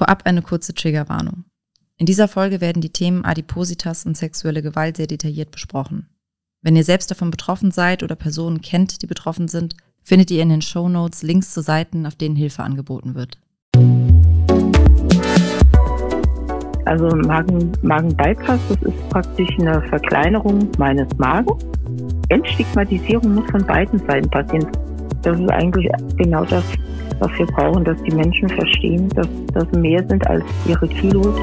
Vorab eine kurze Triggerwarnung. In dieser Folge werden die Themen Adipositas und sexuelle Gewalt sehr detailliert besprochen. Wenn ihr selbst davon betroffen seid oder Personen kennt, die betroffen sind, findet ihr in den Show Notes Links zu Seiten, auf denen Hilfe angeboten wird. Also Magen, Magenbypass, das ist praktisch eine Verkleinerung meines Magens. Entstigmatisierung muss von beiden Seiten passieren. Das ist eigentlich genau das, was wir brauchen, dass die Menschen verstehen, dass das mehr sind als ihre Kilos.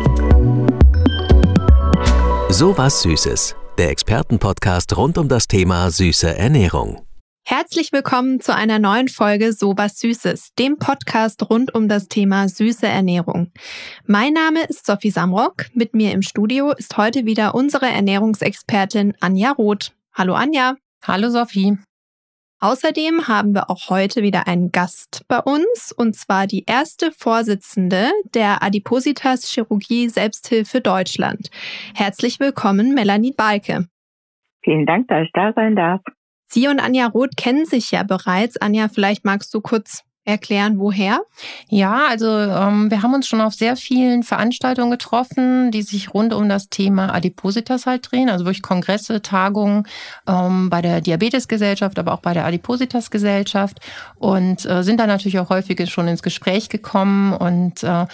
So was Süßes, der Expertenpodcast rund um das Thema süße Ernährung. Herzlich willkommen zu einer neuen Folge Sowas Süßes, dem Podcast rund um das Thema süße Ernährung. Mein Name ist Sophie Samrock. Mit mir im Studio ist heute wieder unsere Ernährungsexpertin Anja Roth. Hallo Anja. Hallo Sophie. Außerdem haben wir auch heute wieder einen Gast bei uns, und zwar die erste Vorsitzende der Adipositas Chirurgie Selbsthilfe Deutschland. Herzlich willkommen, Melanie Balke. Vielen Dank, dass ich da sein darf. Sie und Anja Roth kennen sich ja bereits. Anja, vielleicht magst du kurz erklären, woher? Ja, also ähm, wir haben uns schon auf sehr vielen Veranstaltungen getroffen, die sich rund um das Thema Adipositas halt drehen, also wirklich Kongresse, Tagungen ähm, bei der Diabetesgesellschaft, aber auch bei der Adipositas-Gesellschaft und äh, sind da natürlich auch häufig schon ins Gespräch gekommen und äh,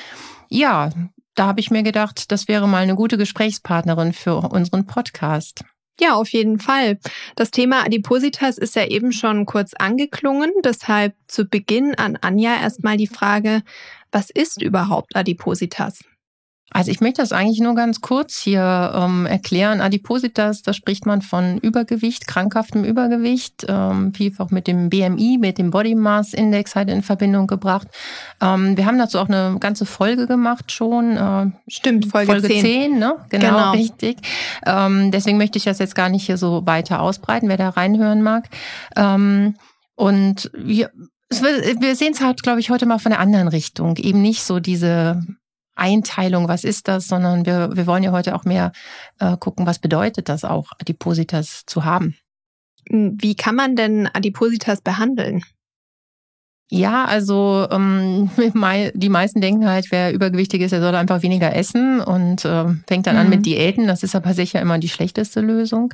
ja, da habe ich mir gedacht, das wäre mal eine gute Gesprächspartnerin für unseren Podcast. Ja, auf jeden Fall. Das Thema Adipositas ist ja eben schon kurz angeklungen. Deshalb zu Beginn an Anja erstmal die Frage, was ist überhaupt Adipositas? Also ich möchte das eigentlich nur ganz kurz hier ähm, erklären. Adipositas, da spricht man von Übergewicht, krankhaftem Übergewicht, ähm, vielfach mit dem BMI, mit dem Body Mass Index halt in Verbindung gebracht. Ähm, wir haben dazu auch eine ganze Folge gemacht schon. Äh, Stimmt, Folge, Folge 10. 10 ne? Genau, genau. richtig. Ähm, deswegen möchte ich das jetzt gar nicht hier so weiter ausbreiten, wer da reinhören mag. Ähm, und wir, wir sehen es halt, glaube ich, heute mal von der anderen Richtung. Eben nicht so diese Einteilung, was ist das, sondern wir, wir wollen ja heute auch mehr äh, gucken, was bedeutet das auch, Adipositas zu haben. Wie kann man denn Adipositas behandeln? Ja, also ähm, die meisten denken halt, wer übergewichtig ist, der soll einfach weniger essen und äh, fängt dann mhm. an mit mhm. Diäten. Das ist aber sicher immer die schlechteste Lösung.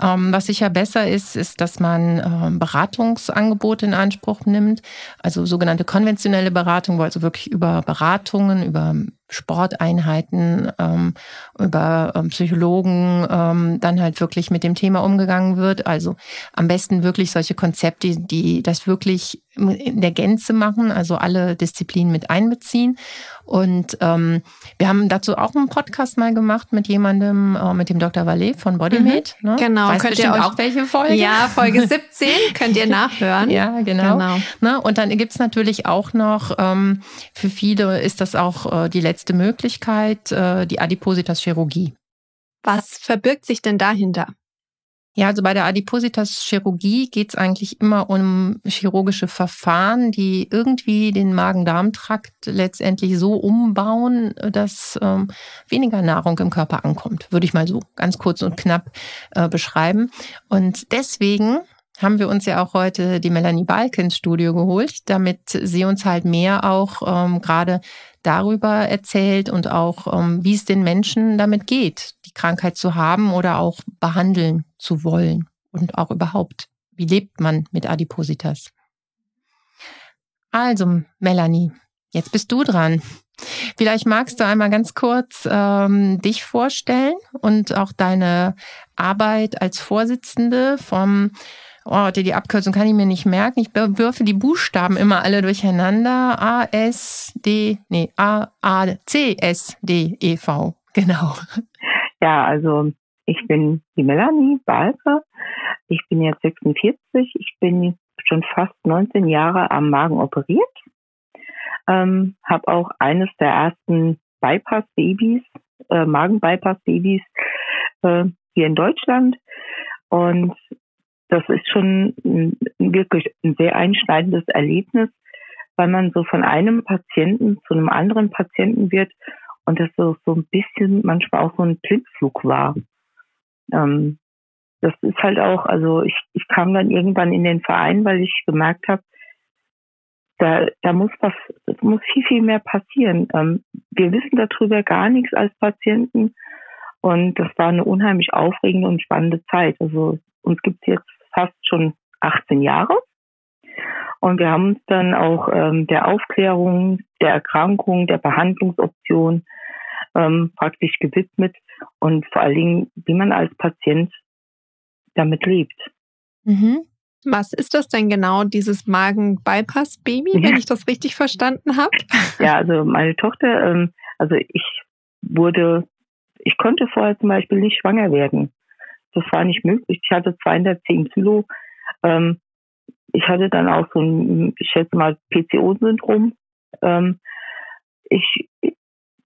Ähm, was sicher besser ist, ist, dass man äh, Beratungsangebote in Anspruch nimmt, also sogenannte konventionelle Beratung, wo also wirklich über Beratungen, über Sporteinheiten, ähm, über ähm, Psychologen ähm, dann halt wirklich mit dem Thema umgegangen wird. Also am besten wirklich solche Konzepte, die das wirklich in der Gänze machen, also alle Disziplinen mit einbeziehen. Und ähm, wir haben dazu auch einen Podcast mal gemacht mit jemandem, äh, mit dem Dr. Vallet von Bodymate. Mhm. Ne? Genau, Weiß könnt ihr euch, auch welche Folge? Ja, Folge 17 könnt ihr nachhören. Ja, genau. genau. Ne? Und dann gibt's natürlich auch noch, ähm, für viele ist das auch äh, die letzte Möglichkeit, äh, die Adipositas-Chirurgie. Was verbirgt sich denn dahinter? Ja, also bei der Adipositas-Chirurgie geht es eigentlich immer um chirurgische Verfahren, die irgendwie den Magen-Darm-Trakt letztendlich so umbauen, dass ähm, weniger Nahrung im Körper ankommt, würde ich mal so ganz kurz und knapp äh, beschreiben. Und deswegen haben wir uns ja auch heute die Melanie Balk ins Studio geholt, damit sie uns halt mehr auch ähm, gerade darüber erzählt und auch, ähm, wie es den Menschen damit geht, die Krankheit zu haben oder auch behandeln zu wollen und auch überhaupt. Wie lebt man mit Adipositas? Also, Melanie, jetzt bist du dran. Vielleicht magst du einmal ganz kurz ähm, dich vorstellen und auch deine Arbeit als Vorsitzende vom oh, die Abkürzung kann ich mir nicht merken. Ich würfe die Buchstaben immer alle durcheinander. A, S, D, nee, A, A, C, S, D, E, V. Genau. Ja, also ich bin die Melanie Balke. Ich bin jetzt 46. Ich bin schon fast 19 Jahre am Magen operiert. Ähm, habe auch eines der ersten Bypass-Babys, äh, Magen-Bypass-Babys äh, hier in Deutschland. Und das ist schon ein, wirklich ein sehr einschneidendes Erlebnis, weil man so von einem Patienten zu einem anderen Patienten wird und das so, ein bisschen manchmal auch so ein Blindflug war. Ähm, das ist halt auch, also ich, ich kam dann irgendwann in den Verein, weil ich gemerkt habe, da, da muss was, muss viel, viel mehr passieren. Ähm, wir wissen darüber gar nichts als Patienten. Und das war eine unheimlich aufregende und spannende Zeit. Also uns gibt es jetzt fast schon 18 Jahre. Und wir haben uns dann auch ähm, der Aufklärung, der Erkrankung, der Behandlungsoption ähm, praktisch gewidmet und vor allen Dingen, wie man als Patient damit lebt. Mhm. Was ist das denn genau, dieses Magen-Bypass-Baby, wenn ich das richtig verstanden habe? Ja, also meine Tochter, ähm, also ich wurde, ich konnte vorher zum Beispiel nicht schwanger werden. Das war nicht möglich. Ich hatte 210 Kilo. Ähm, ich hatte dann auch so ein, ich schätze mal, PCO-Syndrom. Ähm, ich,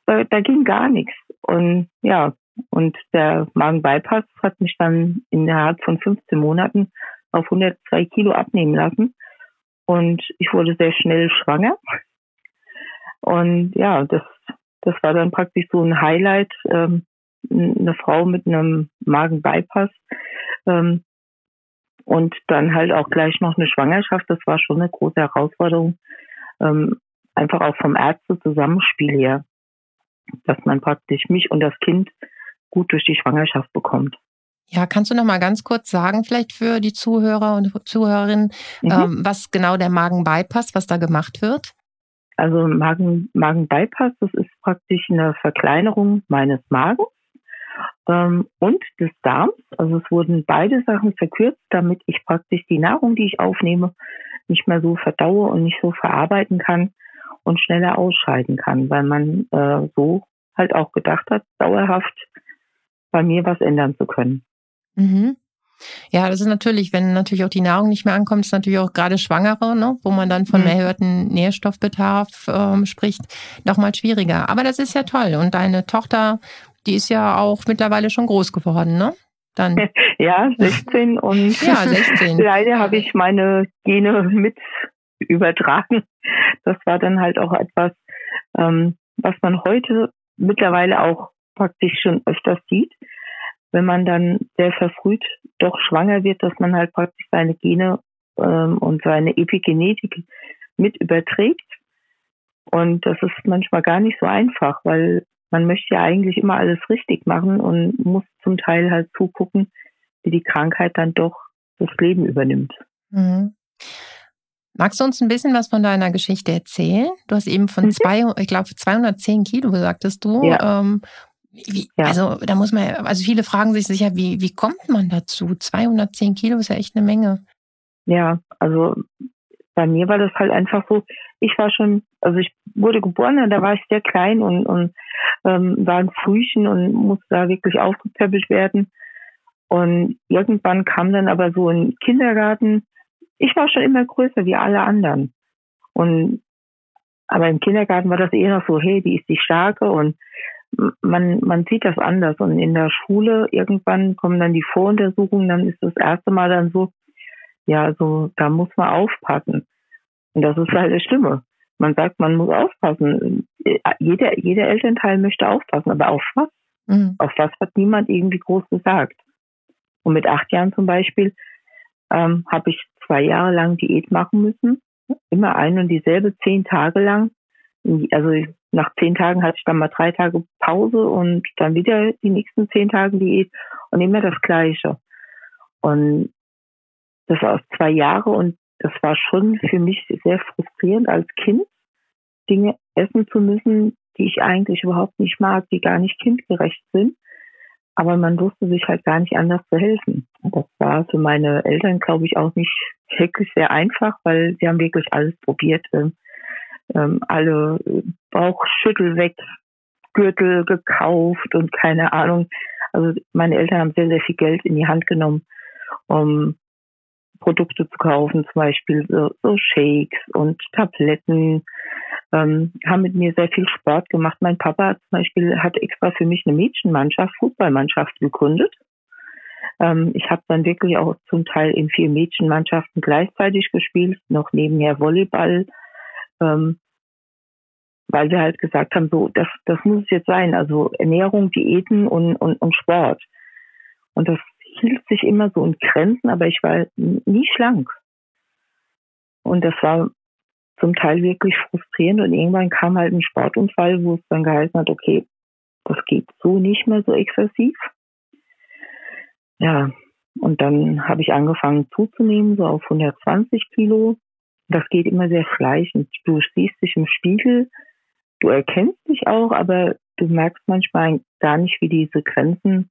da, ging gar nichts. Und ja, und der Magen-Bypass hat mich dann innerhalb von 15 Monaten auf 102 Kilo abnehmen lassen. Und ich wurde sehr schnell schwanger. Und ja, das, das war dann praktisch so ein Highlight. Ähm, eine Frau mit einem Magen-Bypass. Ähm, und dann halt auch gleich noch eine Schwangerschaft. Das war schon eine große Herausforderung. Ähm, einfach auch vom Ärzte-Zusammenspiel her, dass man praktisch mich und das Kind gut durch die Schwangerschaft bekommt. Ja, kannst du noch mal ganz kurz sagen, vielleicht für die Zuhörer und Zuhörerinnen, mhm. ähm, was genau der Magen-Bypass, was da gemacht wird? Also Magen, Magen-Bypass, das ist praktisch eine Verkleinerung meines Magens ähm, und des Darms. Also es wurden beide Sachen verkürzt, damit ich praktisch die Nahrung, die ich aufnehme, nicht mehr so verdaue und nicht so verarbeiten kann und schneller ausscheiden kann, weil man äh, so halt auch gedacht hat, dauerhaft bei mir was ändern zu können. Mhm. Ja, das ist natürlich, wenn natürlich auch die Nahrung nicht mehr ankommt, ist natürlich auch gerade Schwangere, ne, wo man dann von mhm. erhöhten Nährstoffbedarf ähm, spricht, nochmal schwieriger. Aber das ist ja toll. Und deine Tochter, die ist ja auch mittlerweile schon groß geworden, ne? Dann. Ja, 16 und ja, 16. leider habe ich meine Gene mit übertragen. Das war dann halt auch etwas, ähm, was man heute mittlerweile auch praktisch schon öfters sieht wenn man dann sehr verfrüht doch schwanger wird, dass man halt praktisch seine Gene ähm, und seine Epigenetik mit überträgt. Und das ist manchmal gar nicht so einfach, weil man möchte ja eigentlich immer alles richtig machen und muss zum Teil halt zugucken, wie die Krankheit dann doch das Leben übernimmt. Mhm. Magst du uns ein bisschen was von deiner Geschichte erzählen? Du hast eben von mhm. zwei, ich glaube 210 Kilo sagtest du. Ja. Ähm, wie, ja. Also da muss man, also viele fragen sich sicher, wie, wie kommt man dazu? 210 Kilo ist ja echt eine Menge. Ja, also bei mir war das halt einfach so, ich war schon, also ich wurde geboren, da war ich sehr klein und, und ähm, war ein Frühchen und musste da wirklich aufgepäppelt werden. Und irgendwann kam dann aber so ein Kindergarten. Ich war schon immer größer wie alle anderen. Und aber im Kindergarten war das eher noch so, hey, die ist die Starke und man, man sieht das anders. Und in der Schule irgendwann kommen dann die Voruntersuchungen, dann ist das erste Mal dann so, ja, so, da muss man aufpassen. Und das ist halt das Stimme. Man sagt, man muss aufpassen. Jeder, jeder Elternteil möchte aufpassen, aber auf was? Mhm. Auf was hat niemand irgendwie groß gesagt? Und mit acht Jahren zum Beispiel ähm, habe ich zwei Jahre lang Diät machen müssen. Immer ein und dieselbe, zehn Tage lang. Also nach zehn Tagen hatte ich dann mal drei Tage Pause und dann wieder die nächsten zehn Tage Diät und immer das Gleiche. Und das war aus zwei Jahre und das war schon für mich sehr frustrierend als Kind, Dinge essen zu müssen, die ich eigentlich überhaupt nicht mag, die gar nicht kindgerecht sind. Aber man wusste sich halt gar nicht anders zu helfen. Das war für meine Eltern, glaube ich, auch nicht wirklich sehr einfach, weil sie haben wirklich alles probiert. Ähm, ähm, alle Bauchschüttel weg, Gürtel gekauft und keine Ahnung. Also meine Eltern haben sehr, sehr viel Geld in die Hand genommen, um Produkte zu kaufen, zum Beispiel so, so Shakes und Tabletten, ähm, haben mit mir sehr viel Sport gemacht. Mein Papa zum Beispiel hat extra für mich eine Mädchenmannschaft, Fußballmannschaft gegründet. Ähm, ich habe dann wirklich auch zum Teil in vier Mädchenmannschaften gleichzeitig gespielt, noch nebenher Volleyball, ähm, weil wir halt gesagt haben, so, das, das muss es jetzt sein. Also Ernährung, Diäten und, und, und Sport. Und das hielt sich immer so in Grenzen, aber ich war nie schlank. Und das war zum Teil wirklich frustrierend und irgendwann kam halt ein Sportunfall, wo es dann geheißen hat, okay, das geht so nicht mehr so exzessiv. Ja, und dann habe ich angefangen zuzunehmen, so auf 120 Kilo. Das geht immer sehr schleichend. Du siehst dich im Spiegel, du erkennst dich auch, aber du merkst manchmal gar nicht, wie diese Grenzen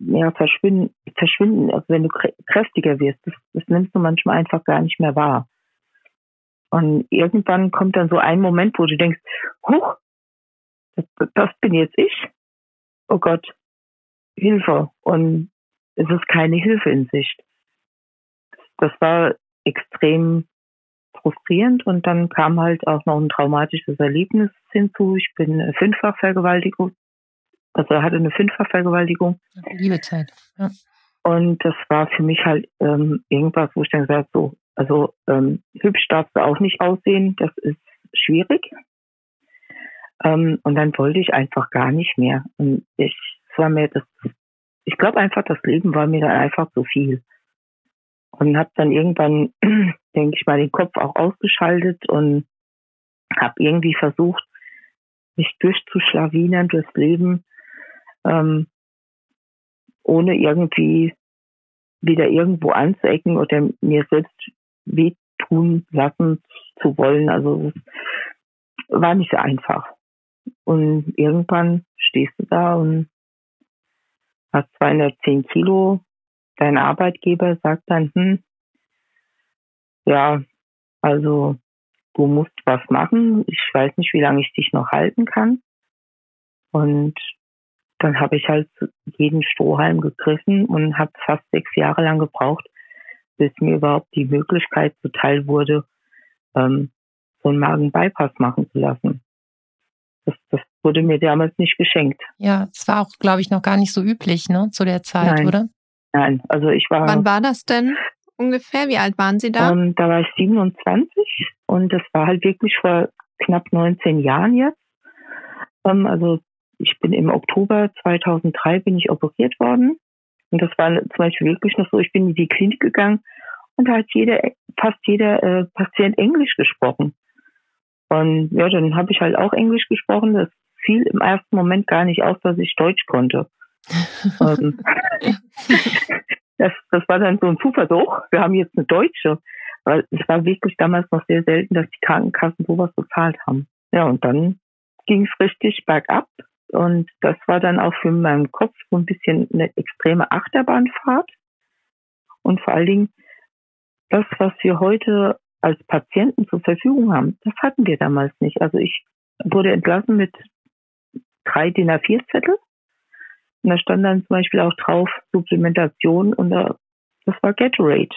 ja, verschwinden, verschwinden. Also wenn du kräftiger wirst, das, das nimmst du manchmal einfach gar nicht mehr wahr. Und irgendwann kommt dann so ein Moment, wo du denkst, huch, das, das bin jetzt ich. Oh Gott, Hilfe. Und es ist keine Hilfe in Sicht. Das war extrem frustrierend und dann kam halt auch noch ein traumatisches Erlebnis hinzu. Ich bin fünffach Vergewaltigung, also hatte eine fünffach Vergewaltigung. Liebezeit. Ja. Und das war für mich halt ähm, irgendwas, wo ich dann gesagt so, also ähm, hübsch darfst du auch nicht aussehen, das ist schwierig. Ähm, und dann wollte ich einfach gar nicht mehr. Und ich, es war mir das, ich glaube einfach, das Leben war mir dann einfach zu viel. Und habe dann irgendwann, denke ich mal, den Kopf auch ausgeschaltet und habe irgendwie versucht, mich durchzuschlawinern durchs Leben, ähm, ohne irgendwie wieder irgendwo anzuecken oder mir selbst wehtun lassen zu wollen. Also war nicht so einfach. Und irgendwann stehst du da und hast 210 Kilo. Dein Arbeitgeber sagt dann, hm, ja, also du musst was machen. Ich weiß nicht, wie lange ich dich noch halten kann. Und dann habe ich halt jeden Strohhalm gegriffen und habe fast sechs Jahre lang gebraucht, bis mir überhaupt die Möglichkeit zuteil wurde, ähm, so einen Magen-Bypass machen zu lassen. Das, das wurde mir damals nicht geschenkt. Ja, es war auch, glaube ich, noch gar nicht so üblich, ne, zu der Zeit, Nein. oder? Nein, also ich war. Wann war das denn ungefähr? Wie alt waren Sie da? Ähm, da war ich 27 und das war halt wirklich vor knapp 19 Jahren jetzt. Ähm, also ich bin im Oktober 2003 bin ich operiert worden und das war zum Beispiel wirklich noch so, ich bin in die Klinik gegangen und da hat jeder, fast jeder äh, Patient Englisch gesprochen. Und ja, dann habe ich halt auch Englisch gesprochen. Das fiel im ersten Moment gar nicht aus, dass ich Deutsch konnte. ähm, das, das war dann so ein Zuversuch. Wir haben jetzt eine Deutsche. Weil es war wirklich damals noch sehr selten, dass die Krankenkassen sowas bezahlt haben. Ja, und dann ging es richtig bergab. Und das war dann auch für meinen Kopf so ein bisschen eine extreme Achterbahnfahrt. Und vor allen Dingen, das, was wir heute als Patienten zur Verfügung haben, das hatten wir damals nicht. Also ich wurde entlassen mit drei DIN A4-Zettel. Und da stand dann zum Beispiel auch drauf Supplementation und da, das war Gatorade.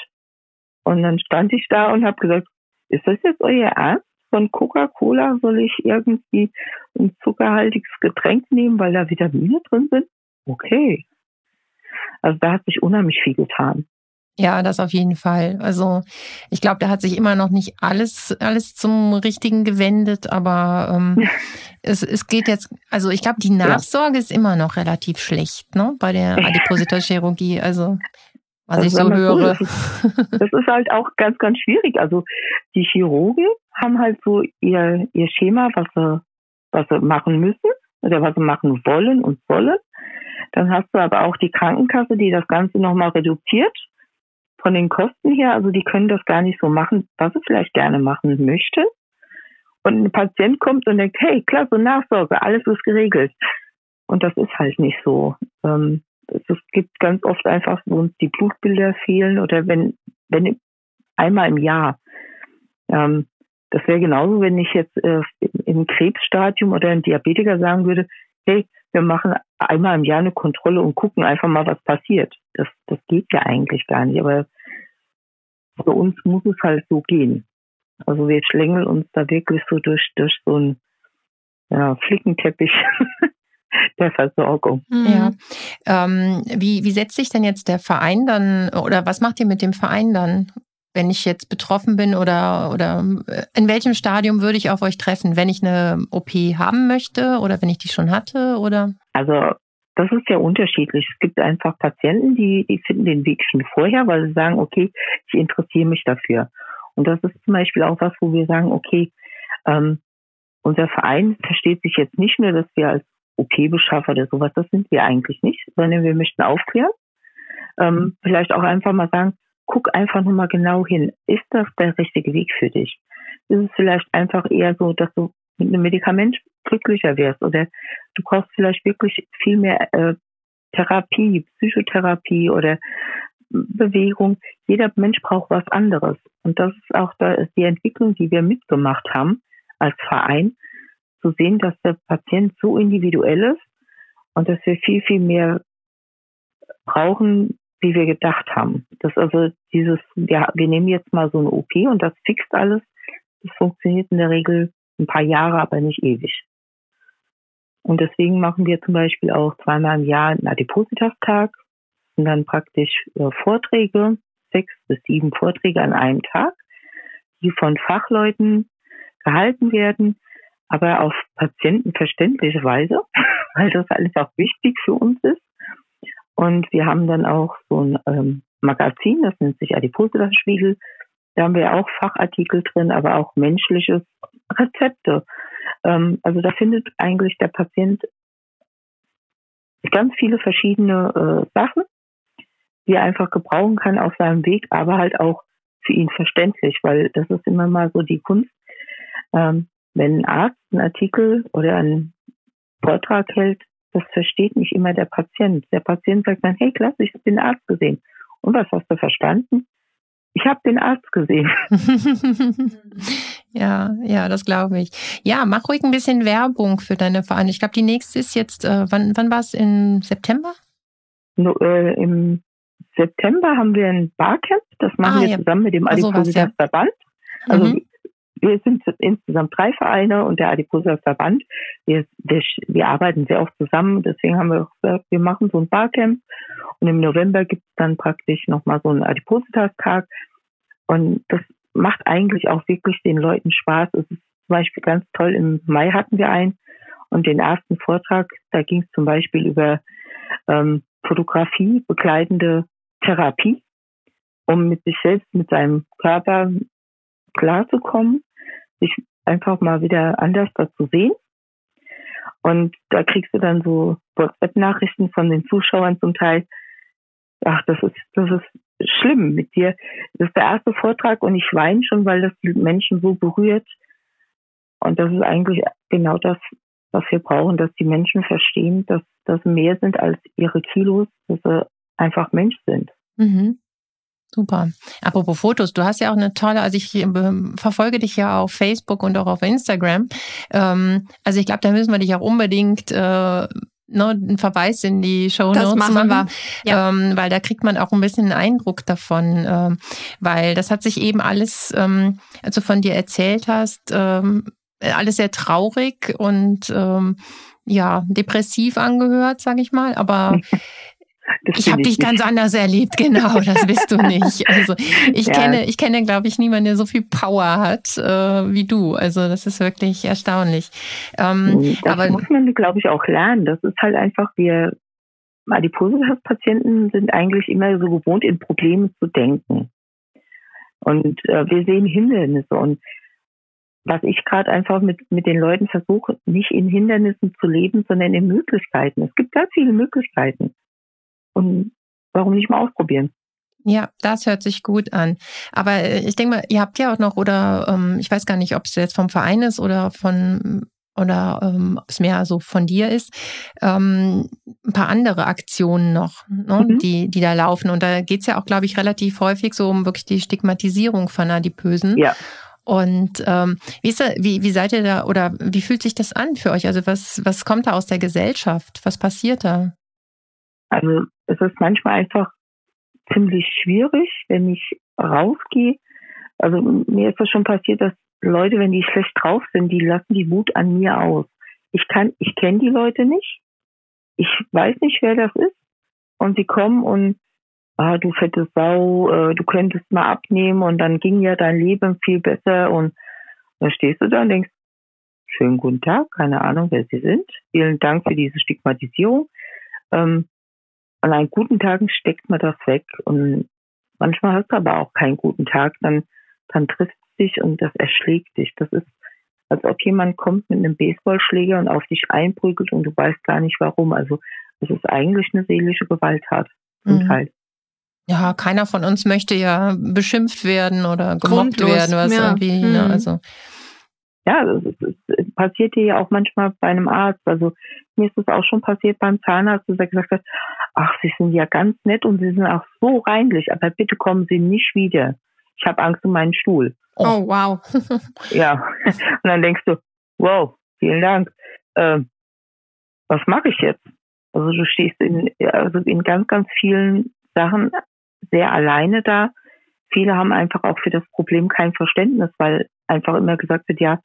Und dann stand ich da und habe gesagt, ist das jetzt euer Ernst? von Coca-Cola soll ich irgendwie ein zuckerhaltiges Getränk nehmen, weil da Vitamine drin sind? Okay. Also da hat sich unheimlich viel getan. Ja, das auf jeden Fall. Also ich glaube, da hat sich immer noch nicht alles, alles zum Richtigen gewendet, aber ähm, es, es geht jetzt, also ich glaube, die Nachsorge ja. ist immer noch relativ schlecht, ne? Bei der Adipositas-Chirurgie. Also was also ich so höre. So, das, ist, das ist halt auch ganz, ganz schwierig. Also die Chirurgen haben halt so ihr, ihr Schema, was sie, was sie machen müssen oder was sie machen wollen und sollen. Dann hast du aber auch die Krankenkasse, die das Ganze nochmal reduziert von den Kosten her. Also die können das gar nicht so machen, was sie vielleicht gerne machen möchten. Und ein Patient kommt und denkt, hey, klasse, Nachsorge, alles ist geregelt. Und das ist halt nicht so. Ähm, es gibt ganz oft einfach, wo uns die Blutbilder fehlen oder wenn, wenn einmal im Jahr. Ähm, das wäre genauso, wenn ich jetzt äh, im Krebsstadium oder ein Diabetiker sagen würde, hey, wir machen einmal im Jahr eine Kontrolle und gucken einfach mal, was passiert. Das, das geht ja eigentlich gar nicht. Aber für uns muss es halt so gehen. Also wir schlängeln uns da wirklich so durch, durch so einen ja, Flickenteppich der Versorgung. Mhm. Ja. Ähm, wie, wie setzt sich denn jetzt der Verein dann oder was macht ihr mit dem Verein dann? Wenn ich jetzt betroffen bin oder, oder äh, in welchem Stadium würde ich auf euch treffen? Wenn ich eine OP haben möchte oder wenn ich die schon hatte oder? Also das ist ja unterschiedlich. Es gibt einfach Patienten, die, die finden den Weg schon vorher, weil sie sagen, okay, ich interessiere mich dafür. Und das ist zum Beispiel auch was, wo wir sagen, okay, ähm, unser Verein versteht sich jetzt nicht nur, dass wir als OP-Beschaffer oder sowas, das sind wir eigentlich nicht, sondern wir möchten aufklären. Ähm, vielleicht auch einfach mal sagen, guck einfach nur mal genau hin. Ist das der richtige Weg für dich? Ist es vielleicht einfach eher so, dass du mit einem Medikament glücklicher wirst oder du brauchst vielleicht wirklich viel mehr äh, Therapie, Psychotherapie oder Bewegung. Jeder Mensch braucht was anderes. Und das ist auch die Entwicklung, die wir mitgemacht haben als Verein, zu sehen, dass der Patient so individuell ist und dass wir viel, viel mehr brauchen, wie wir gedacht haben. Das also dieses, ja, wir nehmen jetzt mal so eine OP und das fixt alles. Das funktioniert in der Regel ein paar Jahre, aber nicht ewig. Und deswegen machen wir zum Beispiel auch zweimal im Jahr einen Adipositas-Tag und dann praktisch äh, Vorträge, sechs bis sieben Vorträge an einem Tag, die von Fachleuten gehalten werden, aber auf patientenverständliche Weise, weil das alles auch wichtig für uns ist. Und wir haben dann auch so ein ähm, Magazin, das nennt sich Adipositas-Spiegel. Da haben wir auch Fachartikel drin, aber auch menschliches Rezepte. Ähm, also da findet eigentlich der Patient ganz viele verschiedene äh, Sachen, die er einfach gebrauchen kann auf seinem Weg, aber halt auch für ihn verständlich, weil das ist immer mal so die Kunst. Ähm, wenn ein Arzt einen Artikel oder einen Vortrag hält, das versteht nicht immer der Patient. Der Patient sagt dann, hey, klasse, ich habe den Arzt gesehen. Und was hast du verstanden? Ich habe den Arzt gesehen. ja, ja, das glaube ich. Ja, mach ruhig ein bisschen Werbung für deine Vereine. Ich glaube, die nächste ist jetzt, äh, wann, wann war es? Im September? No, äh, Im September haben wir ein Barcamp. Das machen ah, wir ja. zusammen mit dem Adipositas-Verband. Also mhm wir sind insgesamt drei Vereine und der Adiposa Verband. Wir, wir, wir arbeiten sehr oft zusammen. Deswegen haben wir gesagt, wir machen so ein Barcamp. Und im November gibt es dann praktisch nochmal so einen Adipositas-Tag. Und das macht eigentlich auch wirklich den Leuten Spaß. Es ist zum Beispiel ganz toll. Im Mai hatten wir einen. Und den ersten Vortrag, da ging es zum Beispiel über ähm, Fotografie, begleitende Therapie, um mit sich selbst, mit seinem Körper klarzukommen sich einfach mal wieder anders dazu sehen. Und da kriegst du dann so WhatsApp-Nachrichten von den Zuschauern zum Teil. Ach, das ist, das ist schlimm mit dir. Das ist der erste Vortrag und ich weine schon, weil das die Menschen so berührt. Und das ist eigentlich genau das, was wir brauchen, dass die Menschen verstehen, dass das mehr sind als ihre Kilos, dass sie einfach Mensch sind. Mhm. Super. Apropos Fotos, du hast ja auch eine tolle, also ich ähm, verfolge dich ja auf Facebook und auch auf Instagram. Ähm, also ich glaube, da müssen wir dich auch unbedingt äh, ne, einen Verweis in die Show Notes machen, machen. Ja. ähm, weil da kriegt man auch ein bisschen einen Eindruck davon, ähm, weil das hat sich eben alles, ähm, als du von dir erzählt hast, ähm, alles sehr traurig und ähm, ja depressiv angehört, sage ich mal, aber Das ich habe dich ganz anders erlebt, genau, das bist du nicht. Also ich ja. kenne, ich kenne, glaube ich, niemanden, der so viel Power hat äh, wie du. Also das ist wirklich erstaunlich. Ähm, das aber, muss man, glaube ich, auch lernen. Das ist halt einfach, wir Adipositas-Patienten sind eigentlich immer so gewohnt, in Probleme zu denken. Und äh, wir sehen Hindernisse. Und was ich gerade einfach mit, mit den Leuten versuche, nicht in Hindernissen zu leben, sondern in Möglichkeiten. Es gibt ganz viele Möglichkeiten. Und warum nicht mal ausprobieren? Ja, das hört sich gut an. Aber äh, ich denke mal, ihr habt ja auch noch, oder ähm, ich weiß gar nicht, ob es jetzt vom Verein ist oder von oder ähm, ob es mehr so von dir ist, ähm, ein paar andere Aktionen noch, ne, mhm. die, die da laufen. Und da geht es ja auch, glaube ich, relativ häufig so um wirklich die Stigmatisierung von Adipösen. Ja. Und ähm, wie, ist da, wie, wie seid ihr da oder wie fühlt sich das an für euch? Also was, was kommt da aus der Gesellschaft? Was passiert da? Also es ist manchmal einfach ziemlich schwierig, wenn ich rausgehe. Also mir ist das schon passiert, dass Leute, wenn die schlecht drauf sind, die lassen die Wut an mir aus. Ich kann, ich kenne die Leute nicht. Ich weiß nicht, wer das ist. Und sie kommen und, ah, du fette Sau, äh, du könntest mal abnehmen und dann ging ja dein Leben viel besser und dann stehst du da und denkst, schönen guten Tag, keine Ahnung, wer Sie sind. Vielen Dank für diese Stigmatisierung. Ähm, an einen guten Tagen steckt man das weg und manchmal hast du aber auch keinen guten Tag, dann dann trifft es dich und das erschlägt dich. Das ist, als ob jemand kommt mit einem Baseballschläger und auf dich einprügelt und du weißt gar nicht warum. Also es ist eigentlich eine seelische Gewalttat zum mhm. Teil. Ja, keiner von uns möchte ja beschimpft werden oder gemobbt Grundlos, werden, was ja. irgendwie, ne, mhm. ne, also ja, es, passiert dir ja auch manchmal bei einem Arzt. Also mir ist es auch schon passiert beim Zahnarzt, dass er gesagt hat, ach, Sie sind ja ganz nett und Sie sind auch so reinlich, aber bitte kommen Sie nicht wieder. Ich habe Angst um meinen Stuhl. Oh, oh wow. ja, und dann denkst du, wow, vielen Dank. Ähm, was mache ich jetzt? Also du stehst in, also in ganz, ganz vielen Sachen sehr alleine da. Viele haben einfach auch für das Problem kein Verständnis, weil einfach immer gesagt wird, ja,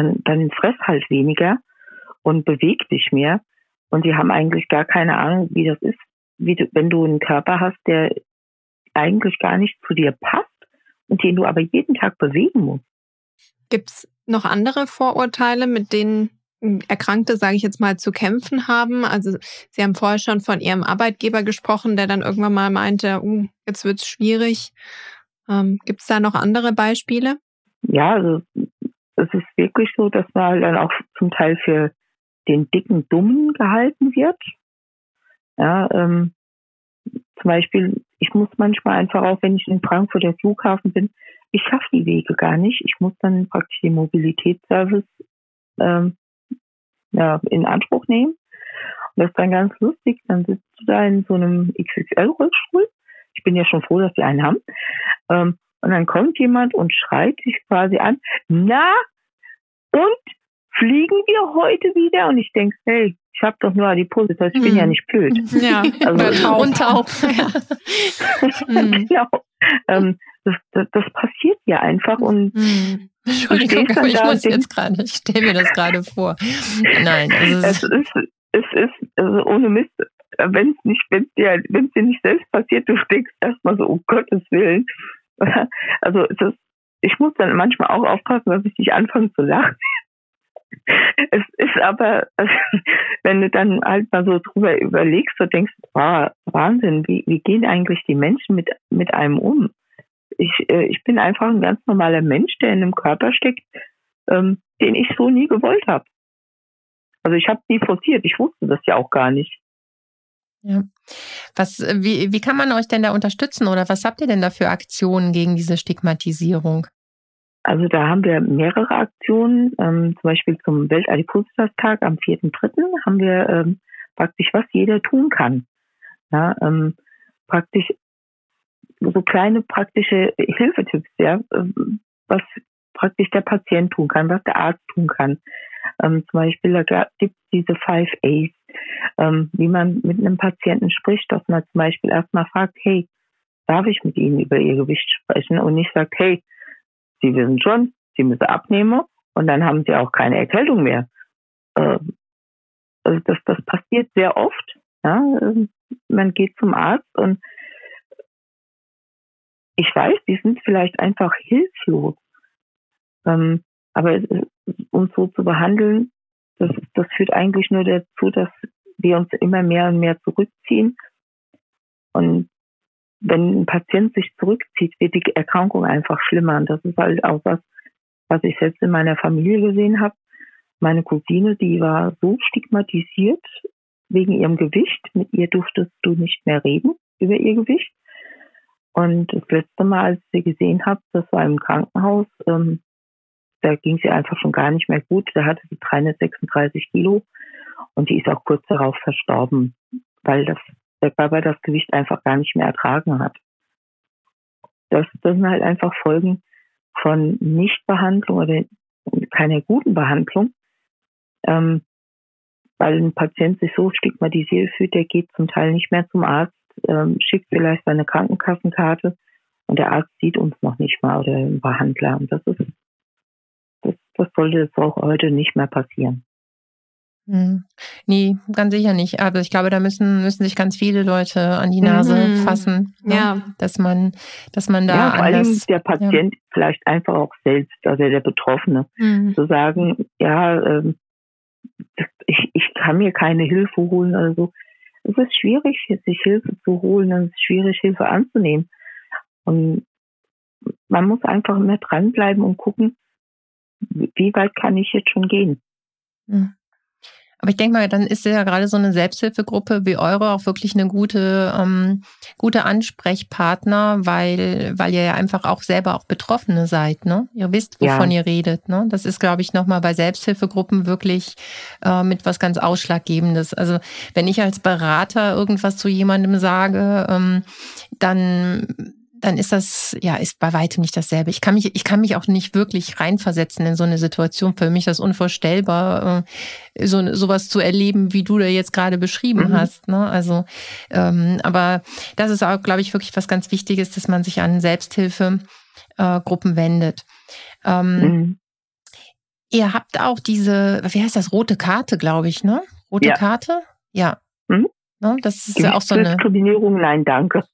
dann, dann fress halt weniger und beweg dich mehr. Und die haben eigentlich gar keine Ahnung, wie das ist, wie du, wenn du einen Körper hast, der eigentlich gar nicht zu dir passt und den du aber jeden Tag bewegen musst. Gibt es noch andere Vorurteile, mit denen Erkrankte, sage ich jetzt mal, zu kämpfen haben? Also Sie haben vorher schon von Ihrem Arbeitgeber gesprochen, der dann irgendwann mal meinte, uh, jetzt wird's schwierig. Ähm, Gibt es da noch andere Beispiele? Ja, also es ist wirklich so, dass man dann auch zum Teil für den dicken Dummen gehalten wird. Ja, ähm, zum Beispiel, ich muss manchmal einfach auch, wenn ich in Frankfurt der Flughafen bin, ich schaffe die Wege gar nicht. Ich muss dann praktisch den Mobilitätsservice ähm, ja, in Anspruch nehmen. Und das ist dann ganz lustig. Dann sitzt du da in so einem XXL-Rollstuhl. Ich bin ja schon froh, dass die einen haben. Ähm, und dann kommt jemand und schreit dich quasi an, na, und fliegen wir heute wieder? Und ich denke, hey, ich habe doch nur Adipositas, ich bin ja hm. nicht blöd. Ja, also, und taub. Hm. genau. Ähm, das, das, das, passiert ja einfach und hm. Entschuldigung, aber ich muss jetzt gerade, ich stelle mir das gerade vor. Nein, also es ist, es ist also ohne Mist, wenn es nicht, wenn dir, wenn dir nicht selbst passiert, du denkst erstmal so, um Gottes Willen, Also das, ich muss dann manchmal auch aufpassen, dass ich nicht anfange zu lachen. Es ist aber, also, wenn du dann halt mal so drüber überlegst, so denkst, wow, Wahnsinn, wie, wie gehen eigentlich die Menschen mit, mit einem um? Ich, äh, ich bin einfach ein ganz normaler Mensch, der in einem Körper steckt, ähm, den ich so nie gewollt habe. Also ich habe nie forciert, ich wusste das ja auch gar nicht. Ja. Was, äh, wie, wie kann man euch denn da unterstützen oder was habt ihr denn da für Aktionen gegen diese Stigmatisierung? Also da haben wir mehrere Aktionen, ähm, zum Beispiel zum Weltadipositas-Tag am 4.3. haben wir ähm, praktisch, was jeder tun kann. Ja, ähm, praktisch so kleine praktische Hilfetipps, ja, ähm, was praktisch der Patient tun kann, was der Arzt tun kann. Ähm, zum Beispiel da gibt es diese Five A's, ähm, wie man mit einem Patienten spricht, dass man zum Beispiel erstmal fragt, hey, darf ich mit Ihnen über Ihr Gewicht sprechen? Und nicht sagt, hey, Sie wissen schon, Sie müssen abnehmen und dann haben Sie auch keine Erkältung mehr. Ähm, also das, das passiert sehr oft. Ja? Ähm, man geht zum Arzt und ich weiß, die sind vielleicht einfach hilflos. Ähm, aber uns so zu behandeln, das, das führt eigentlich nur dazu, dass wir uns immer mehr und mehr zurückziehen. Und wenn ein Patient sich zurückzieht, wird die Erkrankung einfach schlimmer. Und das ist halt auch was, was ich selbst in meiner Familie gesehen habe. Meine Cousine, die war so stigmatisiert wegen ihrem Gewicht. Mit ihr durftest du nicht mehr reden über ihr Gewicht. Und das letzte Mal, als ich sie gesehen habe, das war im Krankenhaus, ähm, da ging sie einfach schon gar nicht mehr gut. Da hatte sie 336 Kilo und die ist auch kurz darauf verstorben, weil das, der Körper das Gewicht einfach gar nicht mehr ertragen hat. Das, das sind halt einfach Folgen von Nichtbehandlung oder keiner guten Behandlung, ähm, weil ein Patient sich so stigmatisiert fühlt, der geht zum Teil nicht mehr zum Arzt, ähm, schickt vielleicht seine Krankenkassenkarte und der Arzt sieht uns noch nicht mal oder ein Behandler. Und das ist das, sollte jetzt auch heute nicht mehr passieren. Hm. Nee, ganz sicher nicht. Aber ich glaube, da müssen, müssen sich ganz viele Leute an die Nase mhm. fassen. Ne? Ja. Dass man, dass man da. Ja, vor allem der Patient ja. vielleicht einfach auch selbst, also der Betroffene, mhm. zu sagen, ja, ähm, ich, ich kann mir keine Hilfe holen oder so. Es ist schwierig, sich Hilfe zu holen, es ist schwierig, Hilfe anzunehmen. Und man muss einfach immer dranbleiben und gucken, wie weit kann ich jetzt schon gehen. Mhm. Aber ich denke mal, dann ist ja gerade so eine Selbsthilfegruppe wie eure auch wirklich eine gute, ähm, gute Ansprechpartner, weil, weil ihr ja einfach auch selber auch Betroffene seid, ne? Ihr wisst, wovon ja. ihr redet, ne? Das ist, glaube ich, nochmal bei Selbsthilfegruppen wirklich äh, mit was ganz Ausschlaggebendes. Also wenn ich als Berater irgendwas zu jemandem sage, ähm, dann dann ist das, ja, ist bei weitem nicht dasselbe. Ich kann mich, ich kann mich auch nicht wirklich reinversetzen in so eine Situation. Für mich ist das unvorstellbar, äh, so sowas zu erleben, wie du da jetzt gerade beschrieben mhm. hast. Ne? Also, ähm, aber das ist auch, glaube ich, wirklich was ganz Wichtiges, dass man sich an Selbsthilfegruppen äh, wendet. Ähm, mhm. Ihr habt auch diese, wie heißt das, rote Karte, glaube ich, ne? Rote ja. Karte? Ja. Mhm. Ne? Das ist ja auch so eine. Diskriminierung, nein, danke.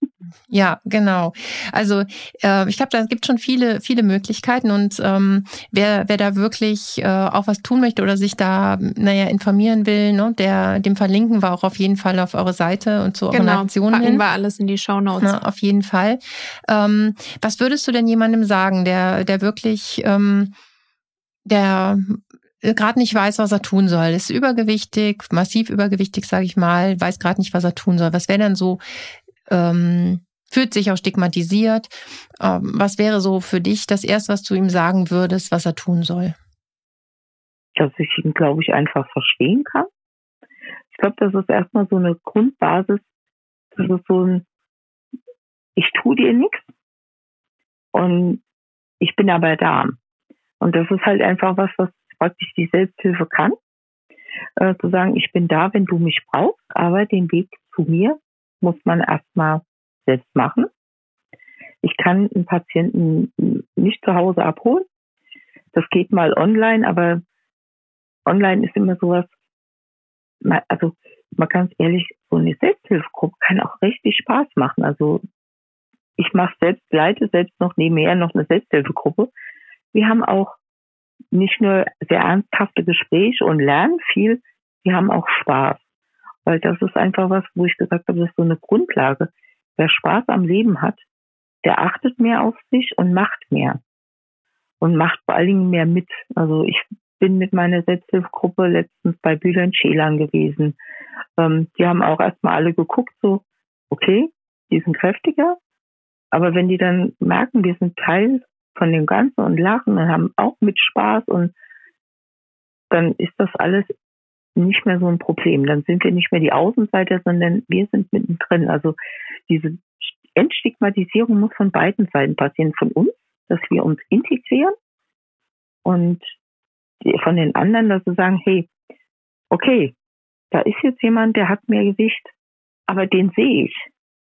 Ja, genau. Also äh, ich glaube, da gibt schon viele, viele Möglichkeiten und ähm, wer, wer da wirklich äh, auch was tun möchte oder sich da, naja, informieren will, ne, der, dem verlinken wir auch auf jeden Fall auf eure Seite und zu genau, euren Aktionen. Packen hin. wir alles in die Show Notes. Na, auf jeden Fall. Ähm, was würdest du denn jemandem sagen, der, der wirklich, ähm, der gerade nicht weiß, was er tun soll. Ist übergewichtig, massiv übergewichtig, sage ich mal, weiß gerade nicht, was er tun soll. Was wäre denn so, ähm, fühlt sich auch stigmatisiert. Ähm, was wäre so für dich das Erste, was du ihm sagen würdest, was er tun soll? Dass ich ihn, glaube ich, einfach verstehen kann. Ich glaube, das ist erstmal so eine Grundbasis. Das ist so ein, ich tue dir nichts und ich bin aber da. Und das ist halt einfach was, was praktisch die Selbsthilfe kann. Äh, zu sagen, ich bin da, wenn du mich brauchst, aber den Weg zu mir muss man erstmal selbst machen. Ich kann einen Patienten nicht zu Hause abholen. Das geht mal online, aber online ist immer sowas, also kann es ehrlich, so eine Selbsthilfegruppe kann auch richtig Spaß machen. Also ich mache selbst, leite selbst noch nebenher noch eine Selbsthilfegruppe. Wir haben auch nicht nur sehr ernsthafte Gespräche und lernen viel, die haben auch Spaß. Weil das ist einfach was, wo ich gesagt habe, das ist so eine Grundlage. Wer Spaß am Leben hat, der achtet mehr auf sich und macht mehr. Und macht vor allen Dingen mehr mit. Also ich bin mit meiner Selbsthilfegruppe letztens bei Bülent Schelan gewesen. Ähm, die haben auch erstmal alle geguckt, so, okay, die sind kräftiger. Aber wenn die dann merken, wir sind Teil von dem Ganzen und lachen und haben auch mit Spaß und dann ist das alles nicht mehr so ein Problem. Dann sind wir nicht mehr die Außenseiter, sondern wir sind mittendrin. Also diese Entstigmatisierung muss von beiden Seiten passieren. Von uns, dass wir uns integrieren und von den anderen, dass sie sagen, hey, okay, da ist jetzt jemand, der hat mehr Gewicht, aber den sehe ich.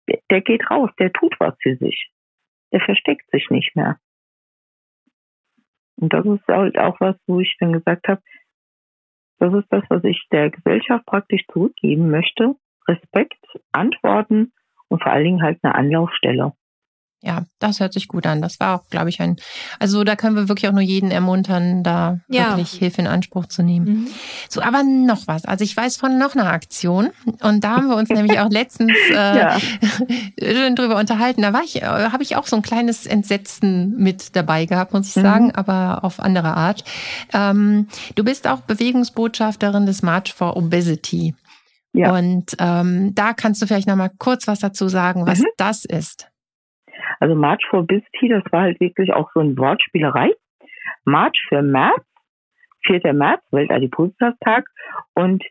Der, der geht raus, der tut was für sich. Der versteckt sich nicht mehr. Und das ist halt auch was, wo ich dann gesagt habe, das ist das, was ich der Gesellschaft praktisch zurückgeben möchte. Respekt, Antworten und vor allen Dingen halt eine Anlaufstelle. Ja, das hört sich gut an. Das war auch, glaube ich, ein. Also da können wir wirklich auch nur jeden ermuntern, da ja. wirklich Hilfe in Anspruch zu nehmen. Mhm. So, aber noch was. Also ich weiß von noch einer Aktion und da haben wir uns nämlich auch letztens äh, schön drüber unterhalten. Da war ich, äh, habe ich auch so ein kleines Entsetzen mit dabei gehabt, muss ich mhm. sagen, aber auf andere Art. Ähm, du bist auch Bewegungsbotschafterin des March for Obesity. Ja. Und ähm, da kannst du vielleicht noch mal kurz was dazu sagen, was mhm. das ist. Also March for Obesity, das war halt wirklich auch so eine Wortspielerei. March für März, 4. März, Weltadipositas-Tag und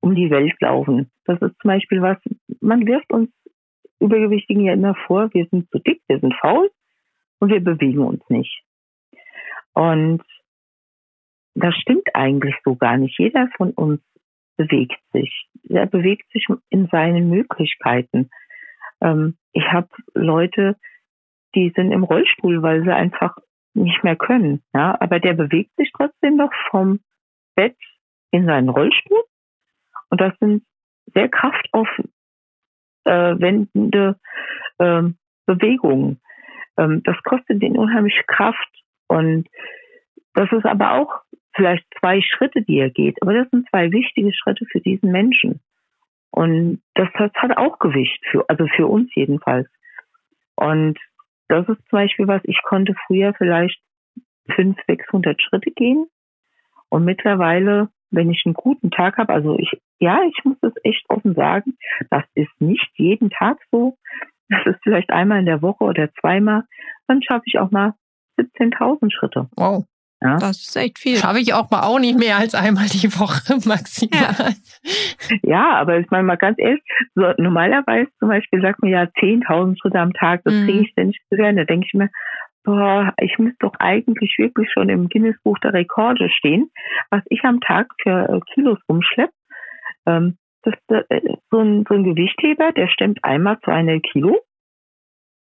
um die Welt laufen. Das ist zum Beispiel was, man wirft uns Übergewichtigen ja immer vor, wir sind zu dick, wir sind faul und wir bewegen uns nicht. Und das stimmt eigentlich so gar nicht. Jeder von uns bewegt sich. Er bewegt sich in seinen Möglichkeiten. Ähm, ich habe Leute, die sind im Rollstuhl, weil sie einfach nicht mehr können. Ja, aber der bewegt sich trotzdem noch vom Bett in seinen Rollstuhl. Und das sind sehr kraftaufwendende äh, äh, Bewegungen. Ähm, das kostet den unheimlich Kraft. Und das ist aber auch vielleicht zwei Schritte, die er geht. Aber das sind zwei wichtige Schritte für diesen Menschen. Und das, das hat auch Gewicht, für, also für uns jedenfalls. Und das ist zum Beispiel was, ich konnte früher vielleicht 500, 600 Schritte gehen. Und mittlerweile, wenn ich einen guten Tag habe, also ich, ja, ich muss das echt offen sagen, das ist nicht jeden Tag so. Das ist vielleicht einmal in der Woche oder zweimal. Dann schaffe ich auch mal 17.000 Schritte. Wow. Ja? Das ist echt viel. Schaffe ich auch mal auch nicht mehr als einmal die Woche maximal. Ja, ja aber ich meine mal ganz ehrlich, so normalerweise zum Beispiel sagt man ja 10.000 Schritte am Tag, das mhm. kriege ich denn nicht gesehen. Da denke ich mir, boah, ich müsste doch eigentlich wirklich schon im Guinness-Buch der Rekorde stehen, was ich am Tag für äh, Kilos rumschleppe. Ähm, das, äh, so, ein, so ein Gewichtheber, der stemmt einmal zu einer Kilo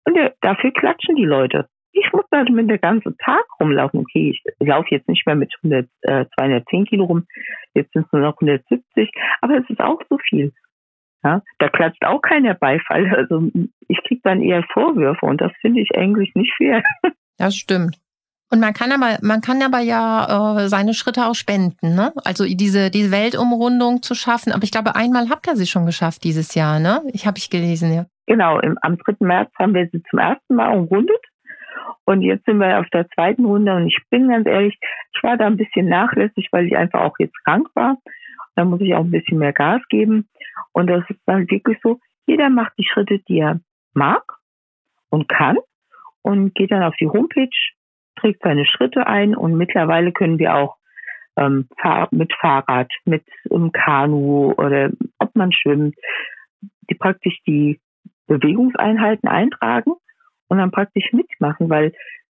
und der, dafür klatschen die Leute ich muss da mit der ganzen Tag rumlaufen. Okay, ich laufe jetzt nicht mehr mit 100, äh, 210 Kilo rum, jetzt sind es nur noch 170, aber es ist auch so viel. Ja, da klatscht auch keiner Beifall. Also ich kriege dann eher Vorwürfe und das finde ich eigentlich nicht fair. Das stimmt. Und man kann aber, man kann aber ja äh, seine Schritte auch spenden, ne? Also diese, diese Weltumrundung zu schaffen. Aber ich glaube, einmal habt ihr sie schon geschafft dieses Jahr, ne? Ich habe ich gelesen, ja. Genau, im, am 3. März haben wir sie zum ersten Mal umrundet. Und jetzt sind wir auf der zweiten Runde und ich bin ganz ehrlich, ich war da ein bisschen nachlässig, weil ich einfach auch jetzt krank war. Da muss ich auch ein bisschen mehr Gas geben. Und das ist dann wirklich so, jeder macht die Schritte, die er mag und kann und geht dann auf die Homepage, trägt seine Schritte ein und mittlerweile können wir auch ähm, mit Fahrrad, mit im Kanu oder ob man schwimmt, die praktisch die Bewegungseinheiten eintragen und dann praktisch mitmachen, weil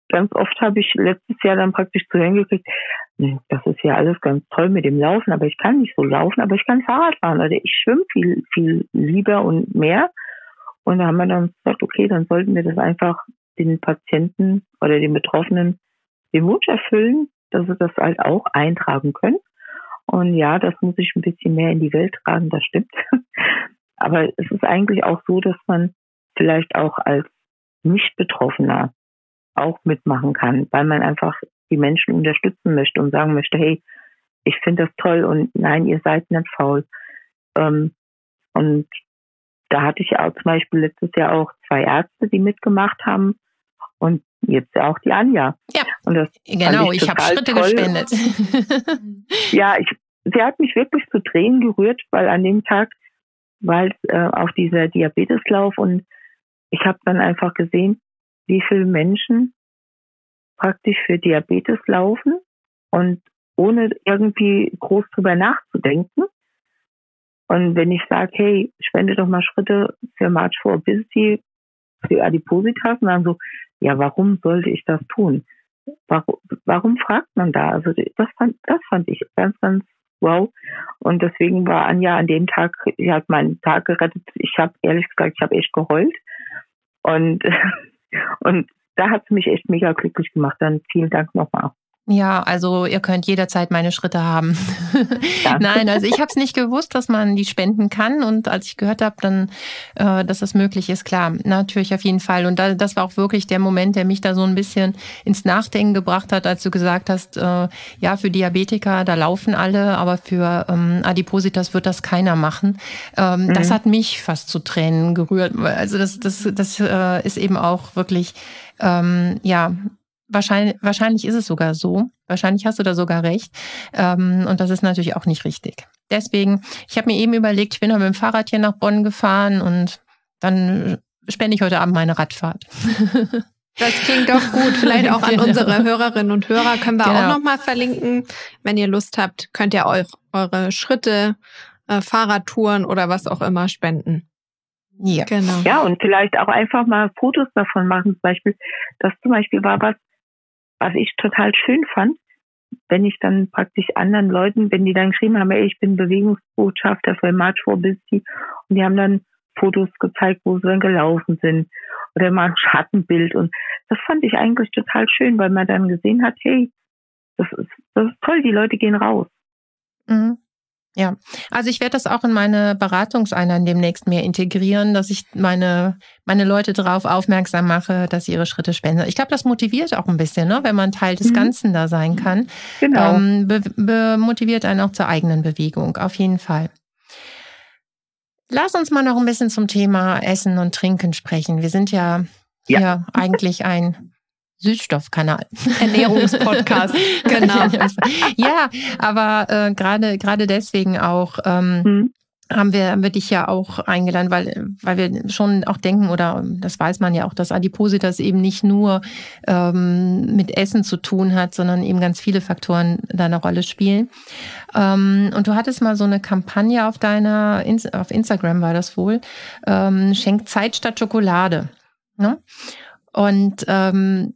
ganz oft habe ich letztes Jahr dann praktisch zu hören gekriegt, das ist ja alles ganz toll mit dem Laufen, aber ich kann nicht so laufen, aber ich kann Fahrrad fahren oder ich schwimme viel, viel lieber und mehr. Und da haben wir dann gesagt, okay, dann sollten wir das einfach den Patienten oder den Betroffenen den Wunsch erfüllen, dass sie das halt auch eintragen können. Und ja, das muss ich ein bisschen mehr in die Welt tragen, das stimmt. Aber es ist eigentlich auch so, dass man vielleicht auch als nicht-Betroffener auch mitmachen kann, weil man einfach die Menschen unterstützen möchte und sagen möchte, hey, ich finde das toll und nein, ihr seid nicht faul. Ähm, und da hatte ich ja auch zum Beispiel letztes Jahr auch zwei Ärzte, die mitgemacht haben und jetzt auch die Anja. Ja, und das genau, ich, ich habe Schritte toll. gespendet. ja, ich, sie hat mich wirklich zu Tränen gerührt, weil an dem Tag war es äh, auch dieser Diabeteslauf und ich habe dann einfach gesehen, wie viele Menschen praktisch für Diabetes laufen und ohne irgendwie groß drüber nachzudenken. Und wenn ich sage, hey, spende doch mal Schritte für March for Obesity, für Adipositas, und dann so, ja, warum sollte ich das tun? Warum, warum fragt man da? Also das fand, das fand ich ganz, ganz wow. Und deswegen war Anja an dem Tag, sie hat meinen Tag gerettet. Ich habe ehrlich gesagt, ich habe echt geheult. Und, und da hat es mich echt mega glücklich gemacht. Dann vielen Dank nochmal. Ja, also ihr könnt jederzeit meine Schritte haben. Nein, also ich habe es nicht gewusst, dass man die spenden kann. Und als ich gehört habe, dann, äh, dass das möglich ist, klar, natürlich auf jeden Fall. Und da, das war auch wirklich der Moment, der mich da so ein bisschen ins Nachdenken gebracht hat, als du gesagt hast, äh, ja, für Diabetiker, da laufen alle, aber für ähm, Adipositas wird das keiner machen. Ähm, mhm. Das hat mich fast zu Tränen gerührt. Also das, das, das äh, ist eben auch wirklich ähm, ja, Wahrscheinlich, wahrscheinlich ist es sogar so. Wahrscheinlich hast du da sogar recht. Ähm, und das ist natürlich auch nicht richtig. Deswegen, ich habe mir eben überlegt, ich bin heute mit dem Fahrrad hier nach Bonn gefahren und dann spende ich heute Abend meine Radfahrt. Das klingt doch gut. Vielleicht auch an genau. unsere Hörerinnen und Hörer können wir genau. auch nochmal verlinken. Wenn ihr Lust habt, könnt ihr euch eure Schritte, äh, Fahrradtouren oder was auch immer spenden. Ja, genau. Ja, und vielleicht auch einfach mal Fotos davon machen. Zum Beispiel, das zum Beispiel war was, was ich total schön fand, wenn ich dann praktisch anderen Leuten, wenn die dann geschrieben haben, ey, ich bin Bewegungsbotschafter für March for Busy und die haben dann Fotos gezeigt, wo sie dann gelaufen sind oder mal ein Schattenbild und das fand ich eigentlich total schön, weil man dann gesehen hat, hey, das ist, das ist toll, die Leute gehen raus. Mhm. Ja, also ich werde das auch in meine Beratungseinheiten demnächst mehr integrieren, dass ich meine, meine Leute darauf aufmerksam mache, dass sie ihre Schritte spenden. Ich glaube, das motiviert auch ein bisschen, ne? wenn man Teil des mhm. Ganzen da sein kann. Genau. Ähm, be, be motiviert einen auch zur eigenen Bewegung, auf jeden Fall. Lass uns mal noch ein bisschen zum Thema Essen und Trinken sprechen. Wir sind ja ja. ja eigentlich ein Süßstoffkanal. Ernährungspodcast, genau. ja, aber äh, gerade gerade deswegen auch ähm, mhm. haben wir haben wir dich ja auch eingeladen, weil weil wir schon auch denken oder das weiß man ja auch, dass Adipositas eben nicht nur ähm, mit Essen zu tun hat, sondern eben ganz viele Faktoren da eine Rolle spielen. Ähm, und du hattest mal so eine Kampagne auf deiner auf Instagram war das wohl, ähm, schenkt Zeit statt Schokolade. Ne? Und ähm,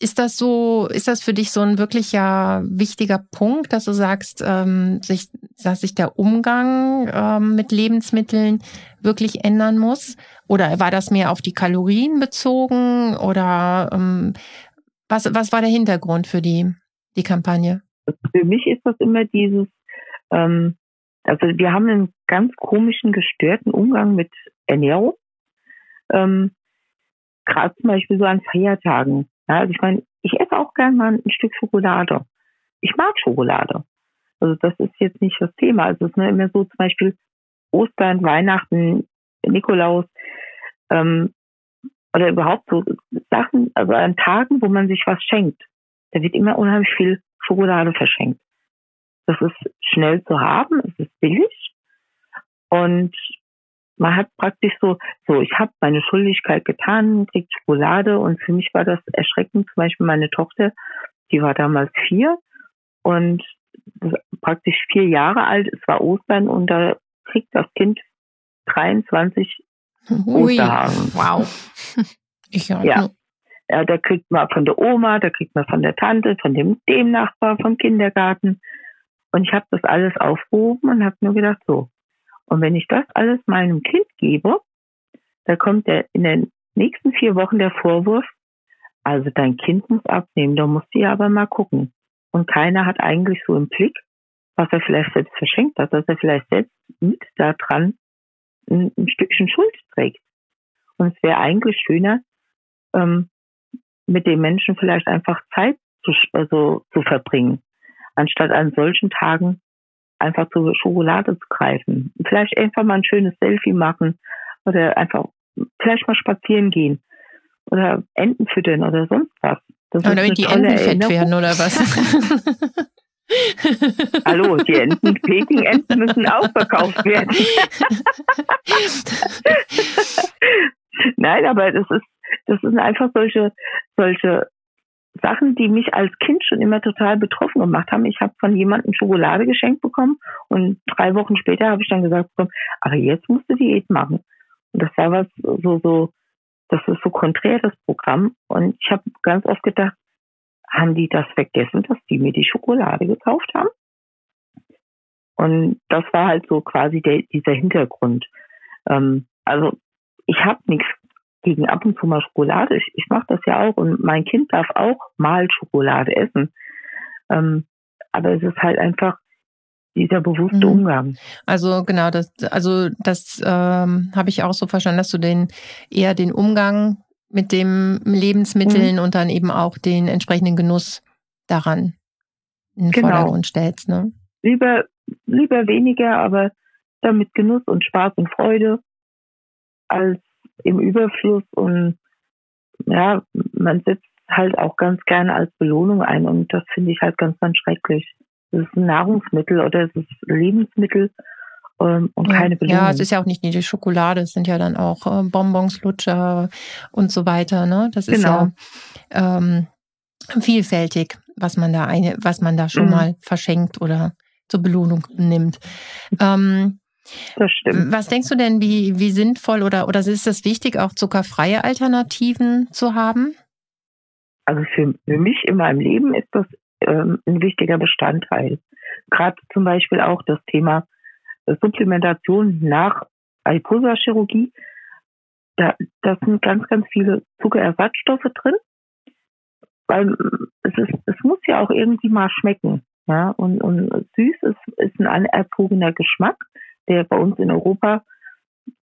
ist das so, ist das für dich so ein wirklicher wichtiger Punkt, dass du sagst, ähm, sich, dass sich der Umgang ähm, mit Lebensmitteln wirklich ändern muss? Oder war das mehr auf die Kalorien bezogen? Oder ähm, was, was war der Hintergrund für die, die Kampagne? Für mich ist das immer dieses, ähm, also wir haben einen ganz komischen, gestörten Umgang mit Ernährung. Ähm, Gerade zum Beispiel so an Feiertagen ja, also ich meine, ich esse auch gern mal ein Stück Schokolade. Ich mag Schokolade. Also das ist jetzt nicht das Thema. Also es ist immer so zum Beispiel Ostern, Weihnachten, Nikolaus ähm, oder überhaupt so Sachen, also an Tagen, wo man sich was schenkt. Da wird immer unheimlich viel Schokolade verschenkt. Das ist schnell zu haben, es ist billig und man hat praktisch so, so, ich habe meine Schuldigkeit getan, kriegt Schokolade und für mich war das erschreckend. Zum Beispiel meine Tochter, die war damals vier und praktisch vier Jahre alt, es war Ostern und da kriegt das Kind 23 Ui. Osterhasen. Wow. Ich ja. ja. Ja, da kriegt man von der Oma, da kriegt man von der Tante, von dem, dem Nachbar, vom Kindergarten. Und ich habe das alles aufgehoben und habe nur gedacht, so, und wenn ich das alles meinem Kind gebe, da kommt der in den nächsten vier Wochen der Vorwurf, also dein Kind muss abnehmen, da musst du ja aber mal gucken. Und keiner hat eigentlich so im Blick, was er vielleicht selbst verschenkt hat, dass er vielleicht selbst mit daran ein, ein Stückchen Schuld trägt. Und es wäre eigentlich schöner, ähm, mit den Menschen vielleicht einfach Zeit zu, also, zu verbringen, anstatt an solchen Tagen einfach zur Schokolade zu greifen. Vielleicht einfach mal ein schönes Selfie machen oder einfach vielleicht mal spazieren gehen oder Enten füttern oder sonst was. Das oder damit die Enten fett werden oder was? Hallo, die Enten, Peking-Enten müssen auch verkauft werden. Nein, aber das ist, das sind einfach solche, solche Sachen, die mich als Kind schon immer total betroffen gemacht haben. Ich habe von jemandem Schokolade geschenkt bekommen und drei Wochen später habe ich dann gesagt bekommen, aber jetzt musst du Diät machen. Und das war was so, so, das ist so konträr, das Programm. Und ich habe ganz oft gedacht, haben die das vergessen, dass die mir die Schokolade gekauft haben? Und das war halt so quasi der, dieser Hintergrund. Ähm, also ich habe nichts gegen ab und zu mal Schokolade. Ich, ich mache das ja auch und mein Kind darf auch mal Schokolade essen. Ähm, aber es ist halt einfach dieser bewusste mhm. Umgang. Also genau, das, also das ähm, habe ich auch so verstanden, dass du den eher den Umgang mit dem Lebensmitteln mhm. und dann eben auch den entsprechenden Genuss daran in den genau. Vordergrund stellst. Ne? Lieber, lieber weniger, aber damit Genuss und Spaß und Freude als im Überfluss und ja, man setzt halt auch ganz gerne als Belohnung ein und das finde ich halt ganz, ganz schrecklich. Es ist ein Nahrungsmittel oder es ist Lebensmittel ähm, und keine Belohnung. Ja, es ist ja auch nicht nur die Schokolade, es sind ja dann auch äh, Bonbons, Lutscher und so weiter. Ne? Das ist genau. ja ähm, vielfältig, was man da eine, was man da schon mhm. mal verschenkt oder zur Belohnung nimmt. Ähm, das stimmt. Was denkst du denn, wie, wie sinnvoll oder, oder ist es wichtig, auch zuckerfreie Alternativen zu haben? Also für, für mich in meinem Leben ist das ähm, ein wichtiger Bestandteil. Gerade zum Beispiel auch das Thema äh, Supplementation nach Adiposa-Chirurgie. Da, da sind ganz, ganz viele Zuckerersatzstoffe drin. Weil es, ist, es muss ja auch irgendwie mal schmecken. Ja? Und, und süß ist, ist ein anerzogener Geschmack der bei uns in Europa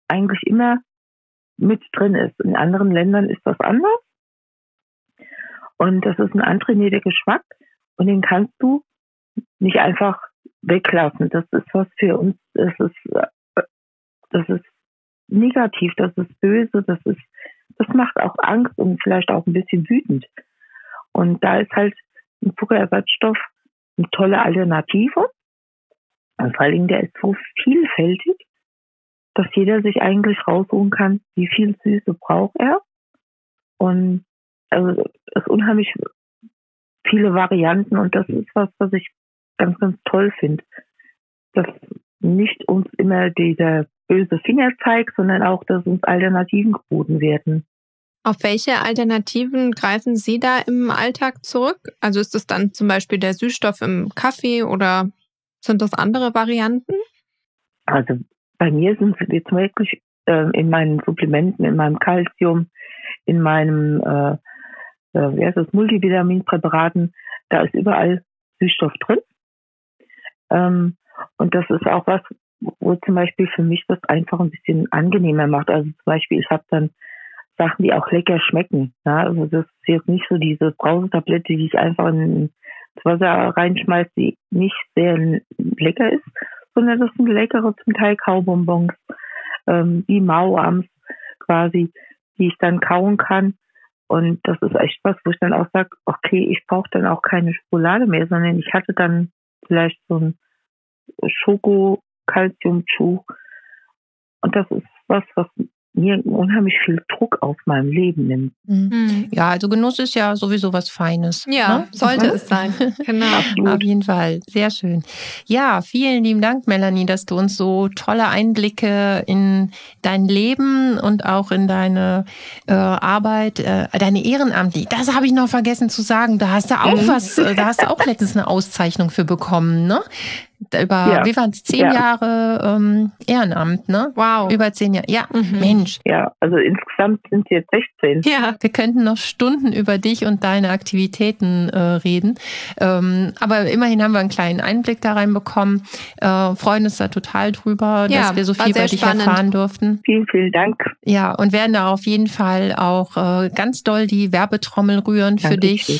eigentlich immer mit drin ist. In anderen Ländern ist das anders. Und das ist ein antrainierter Geschmack und den kannst du nicht einfach weglassen. Das ist was für uns, das ist, das ist negativ, das ist böse, das ist, das macht auch Angst und vielleicht auch ein bisschen wütend. Und da ist halt ein Zuckerersatzstoff eine tolle Alternative. Und vor Dingen, der ist so vielfältig, dass jeder sich eigentlich raussuchen kann, wie viel Süße braucht er. Und also es unheimlich viele Varianten und das ist was, was ich ganz, ganz toll finde. Dass nicht uns immer dieser böse Finger zeigt, sondern auch, dass uns Alternativen geboten werden. Auf welche Alternativen greifen Sie da im Alltag zurück? Also ist es dann zum Beispiel der Süßstoff im Kaffee oder sind das andere Varianten? Also bei mir sind es jetzt wirklich äh, in meinen Supplementen, in meinem Kalzium, in meinem äh, äh, wie heißt das, Multivitaminpräparaten, da ist überall Süßstoff drin. Ähm, und das ist auch was, wo zum Beispiel für mich das einfach ein bisschen angenehmer macht. Also zum Beispiel, ich habe dann Sachen, die auch lecker schmecken. Ja? Also das ist jetzt nicht so diese Brausetablette, die ich einfach ins Wasser reinschmeiße, die nicht sehr lecker ist, sondern das sind leckere zum Teil Kaubonbons, ähm, wie Mauams quasi, die ich dann kauen kann. Und das ist echt was, wo ich dann auch sage, okay, ich brauche dann auch keine Schokolade mehr, sondern ich hatte dann vielleicht so ein Schoko-Calcium-Chew. Und das ist was, was mir unheimlich viel Druck auf meinem Leben nimmt. Mhm. mhm. Ja, also Genuss ist ja sowieso was Feines. Ja, ne? sollte es sein. Genau. Auf jeden Fall. Sehr schön. Ja, vielen lieben Dank, Melanie, dass du uns so tolle Einblicke in dein Leben und auch in deine äh, Arbeit, äh, deine Ehrenamtliche. Das habe ich noch vergessen zu sagen. Da hast du auch mhm. was, äh, da hast du auch letztens eine Auszeichnung für bekommen, ne? Über, ja. wie waren es, zehn ja. Jahre ähm, Ehrenamt, ne? Wow. Über zehn Jahre. Ja, mhm. Mensch. Ja, also insgesamt sind es jetzt 16. Ja, wir könnten noch Stunden über dich und deine Aktivitäten äh, reden. Ähm, aber immerhin haben wir einen kleinen Einblick da reinbekommen. Äh, freuen uns da total drüber, ja, dass wir so viel über dich spannend. erfahren durften. Vielen, vielen Dank. Ja, und werden da auf jeden Fall auch äh, ganz doll die Werbetrommel rühren Danke für dich. Schön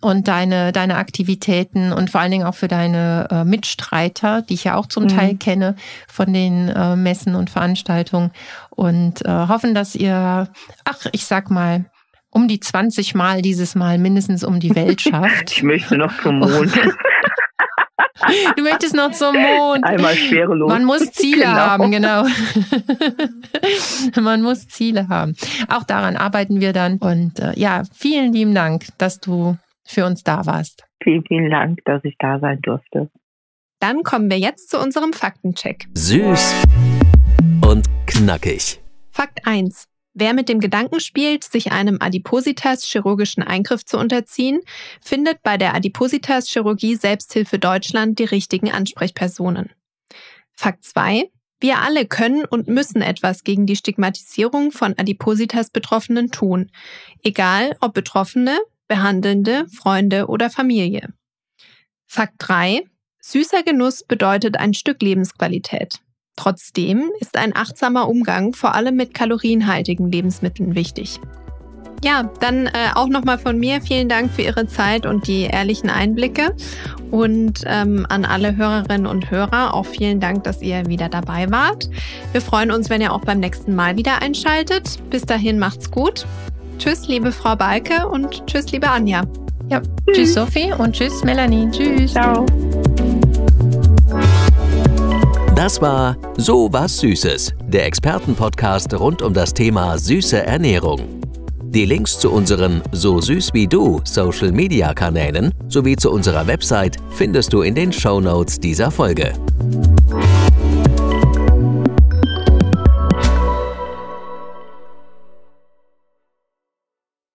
und deine, deine Aktivitäten und vor allen Dingen auch für deine äh, Mitstreiter, die ich ja auch zum mhm. Teil kenne von den äh, Messen und Veranstaltungen und äh, hoffen, dass ihr, ach, ich sag mal, um die 20 Mal dieses Mal mindestens um die Welt schafft. ich möchte noch zum Mond. Du möchtest noch zum Mond. Einmal schwerelos. Man muss Ziele genau. haben, genau. Man muss Ziele haben. Auch daran arbeiten wir dann. Und äh, ja, vielen lieben Dank, dass du für uns da warst. Vielen, vielen Dank, dass ich da sein durfte. Dann kommen wir jetzt zu unserem Faktencheck. Süß und knackig. Fakt 1. Wer mit dem Gedanken spielt, sich einem Adipositas-chirurgischen Eingriff zu unterziehen, findet bei der Adipositas-Chirurgie Selbsthilfe Deutschland die richtigen Ansprechpersonen. Fakt 2. Wir alle können und müssen etwas gegen die Stigmatisierung von Adipositas-Betroffenen tun, egal ob Betroffene, Behandelnde, Freunde oder Familie. Fakt 3. Süßer Genuss bedeutet ein Stück Lebensqualität. Trotzdem ist ein achtsamer Umgang vor allem mit kalorienhaltigen Lebensmitteln wichtig. Ja, dann äh, auch nochmal von mir vielen Dank für Ihre Zeit und die ehrlichen Einblicke. Und ähm, an alle Hörerinnen und Hörer auch vielen Dank, dass ihr wieder dabei wart. Wir freuen uns, wenn ihr auch beim nächsten Mal wieder einschaltet. Bis dahin macht's gut. Tschüss, liebe Frau Balke und tschüss, liebe Anja. Ja, tschüss, tschüss Sophie und tschüss, Melanie. Tschüss. Ciao. Das war So was Süßes, der Expertenpodcast rund um das Thema süße Ernährung. Die Links zu unseren So süß wie du Social Media Kanälen sowie zu unserer Website findest du in den Show Notes dieser Folge.